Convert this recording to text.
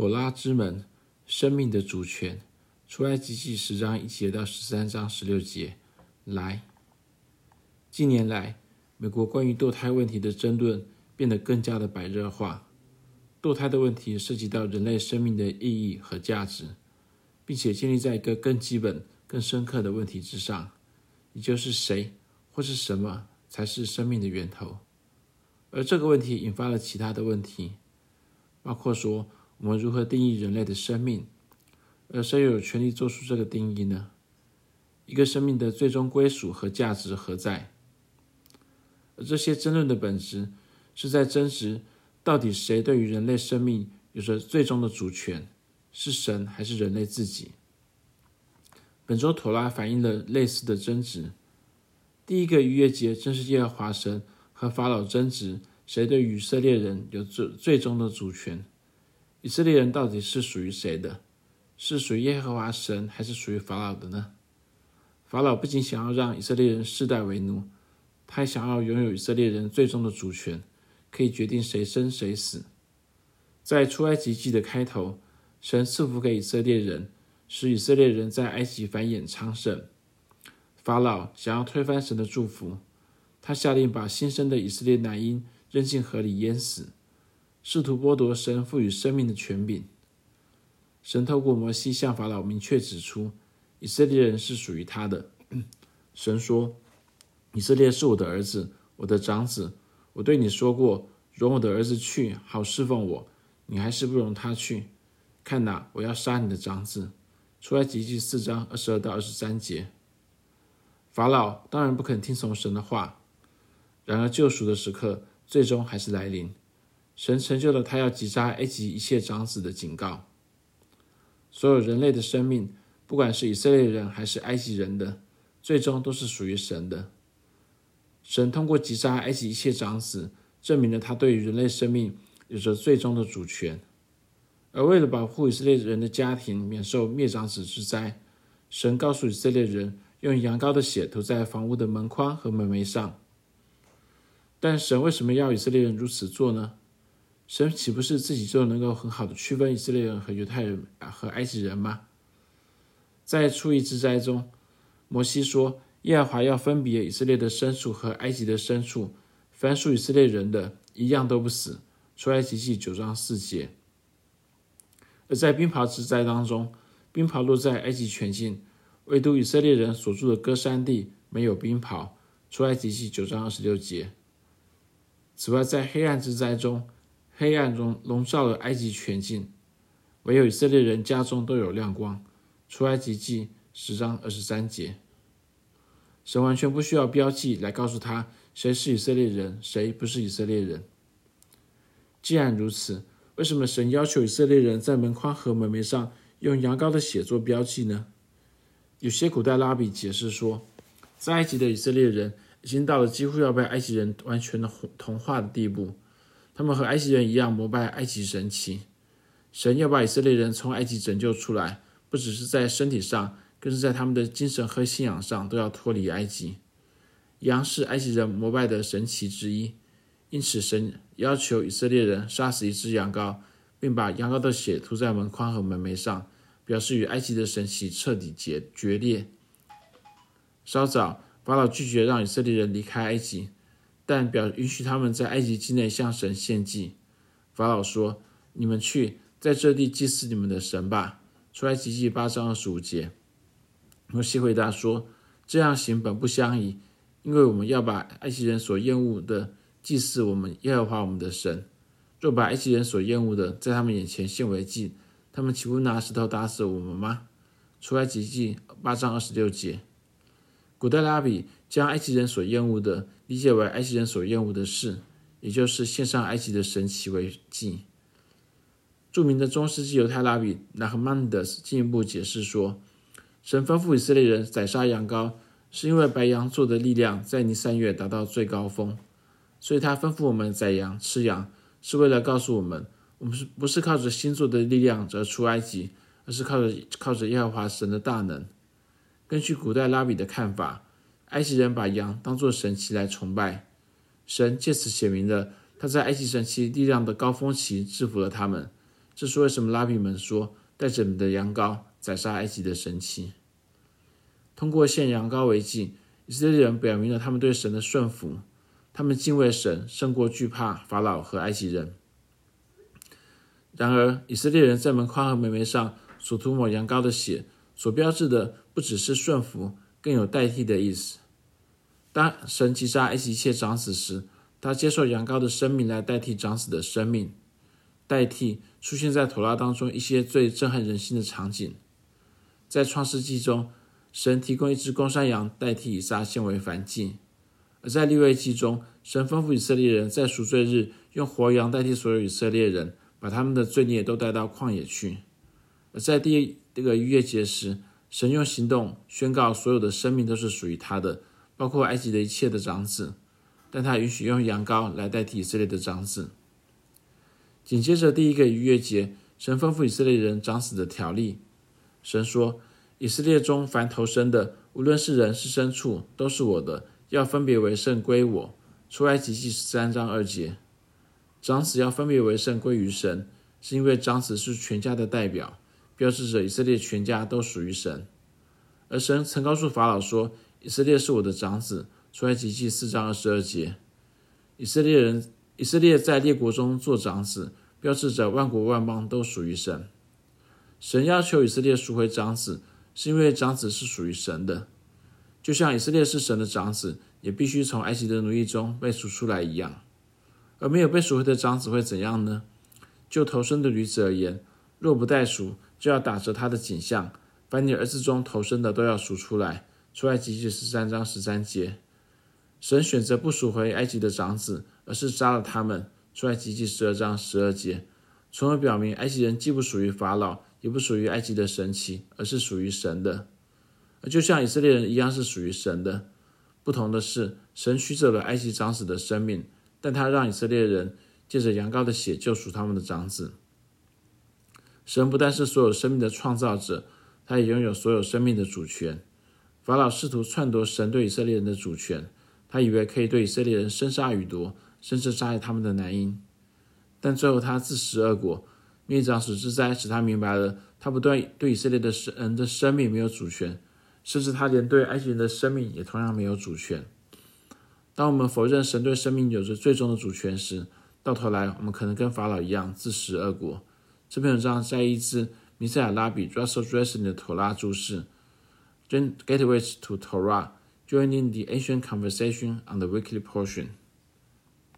妥拉之门，生命的主权。出埃及记十章一节到十三章十六节。来，近年来，美国关于堕胎问题的争论变得更加的白热化。堕胎的问题涉及到人类生命的意义和价值，并且建立在一个更基本、更深刻的问题之上，也就是谁或是什么才是生命的源头。而这个问题引发了其他的问题，包括说我们如何定义人类的生命。而谁又有权利做出这个定义呢？一个生命的最终归属和价值何在？而这些争论的本质是在争执，到底谁对于人类生命有着最终的主权？是神还是人类自己？本周妥拉反映了类似的争执。第一个逾越节正是耶和华神和法老争执，谁对以色列人有最最终的主权？以色列人到底是属于谁的？是属于耶和华神，还是属于法老的呢？法老不仅想要让以色列人世代为奴，他还想要拥有以色列人最终的主权，可以决定谁生谁死。在出埃及记的开头，神赐福给以色列人，使以色列人在埃及繁衍昌盛。法老想要推翻神的祝福，他下令把新生的以色列男婴扔进河里淹死，试图剥夺神赋予生命的权柄。神透过摩西向法老明确指出，以色列人是属于他的。神说：“以色列是我的儿子，我的长子。我对你说过，容我的儿子去，好侍奉我。你还是不容他去。看哪，我要杀你的长子。”出来及记四章二十二到二十三节。法老当然不肯听从神的话，然而救赎的时刻最终还是来临。神成就了他要击杀埃及一切长子的警告。所有人类的生命，不管是以色列人还是埃及人的，最终都是属于神的。神通过击杀埃及一切长子，证明了他对于人类生命有着最终的主权。而为了保护以色列人的家庭免受灭长子之灾，神告诉以色列人用羊羔的血涂在房屋的门框和门楣上。但神为什么要以色列人如此做呢？神岂不是自己就能够很好的区分以色列人和犹太人和埃及人吗？在出埃及之灾中，摩西说，耶和华要分别以色列的牲畜和埃及的牲畜，凡属以色列人的一样都不死。出埃及记九章四节。而在冰雹之灾当中，冰雹落在埃及全境，唯独以色列人所住的歌珊地没有冰雹。出埃及记九章二十六节。此外，在黑暗之灾中，黑暗中笼罩了埃及全境，唯有以色列人家中都有亮光。出埃及记十章二十三节，神完全不需要标记来告诉他谁是以色列人，谁不是以色列人。既然如此，为什么神要求以色列人在门框和门楣上用羊羔的血做标记呢？有些古代拉比解释说，在埃及的以色列人已经到了几乎要被埃及人完全的同化的地步。他们和埃及人一样膜拜埃及神祇。神要把以色列人从埃及拯救出来，不只是在身体上，更是在他们的精神和信仰上都要脱离埃及。羊是埃及人膜拜的神祇之一，因此神要求以色列人杀死一只羊羔，并把羊羔的血涂在门框和门楣上，表示与埃及的神祇彻底决决裂。稍早，法老拒绝让以色列人离开埃及。但表允许他们在埃及境内向神献祭。法老说：“你们去在这地祭祀你们的神吧。”出埃及记八章二十五节。摩西回答说：“这样行本不相宜，因为我们要把埃及人所厌恶的祭祀我们耶和华我们的神。若把埃及人所厌恶的在他们眼前献为祭，他们岂不拿石头打死我们吗？”出埃及记八章二十六节。古代拉比将埃及人所厌恶的理解为埃及人所厌恶的事，也就是献上埃及的神奇为祭。著名的中世纪犹太拉比纳赫曼德斯进一步解释说，神吩咐以色列人宰杀羊羔，是因为白羊座的力量在尼三月达到最高峰，所以他吩咐我们宰羊吃羊，是为了告诉我们，我们是不是靠着星座的力量而出埃及，而是靠着靠着耶和华神的大能。根据古代拉比的看法，埃及人把羊当作神祇来崇拜，神借此写明了他在埃及神祇力量的高峰期制服了他们，这是为什么拉比们说带着你的羊羔宰杀埃及的神奇。通过献羊羔为祭，以色列人表明了他们对神的顺服，他们敬畏神胜过惧怕法老和埃及人。然而，以色列人在门框和门楣上所涂抹羊羔的血，所标志的不只是顺服，更有代替的意思。当神击杀一切长子时，他接受羊羔的生命来代替长子的生命，代替出现在妥拉当中一些最震撼人心的场景。在创世纪中，神提供一只公山羊代替以撒献为燔祭；而在利未记中，神吩咐以色列人在赎罪日用活羊代替所有以色列人，把他们的罪孽都带到旷野去；而在第这个逾越节时，神用行动宣告所有的生命都是属于他的。包括埃及的一切的长子，但他允许用羊羔来代替以色列的长子。紧接着第一个逾越节，神吩咐以色列人长子的条例。神说：“以色列中凡投生的，无论是人是牲畜，都是我的，要分别为圣归我。”出埃及记十三章二节。长子要分别为圣归于神，是因为长子是全家的代表，标志着以色列全家都属于神。而神曾告诉法老说。以色列是我的长子，出埃及记四章二十二节。以色列人，以色列在列国中做长子，标志着万国万邦都属于神。神要求以色列赎回长子，是因为长子是属于神的，就像以色列是神的长子，也必须从埃及的奴役中被赎出来一样。而没有被赎回的长子会怎样呢？就头生的驴子而言，若不代赎，就要打折他的颈项，凡你儿子中头生的都要赎出来。出埃及记十三章十三节，神选择不赎回埃及的长子，而是杀了他们。出埃及记十二章十二节，从而表明埃及人既不属于法老，也不属于埃及的神祇，而是属于神的。而就像以色列人一样是属于神的。不同的是，神取走了埃及长子的生命，但他让以色列人借着羊羔的血救赎他们的长子。神不但是所有生命的创造者，他也拥有所有生命的主权。法老试图篡夺神对以色列人的主权，他以为可以对以色列人生杀予夺，甚至杀害他们的男婴。但最后他自食恶果，灭长子之灾使他明白了，他不断对以色列的人的生命没有主权，甚至他连对埃及人的生命也同样没有主权。当我们否认神对生命有着最终的主权时，到头来我们可能跟法老一样自食恶果。这篇文章在一支弥赛亚拉比 Russell Dressing 的妥拉注释。Gateways to Torah, joining the ancient conversation on the weekly portion.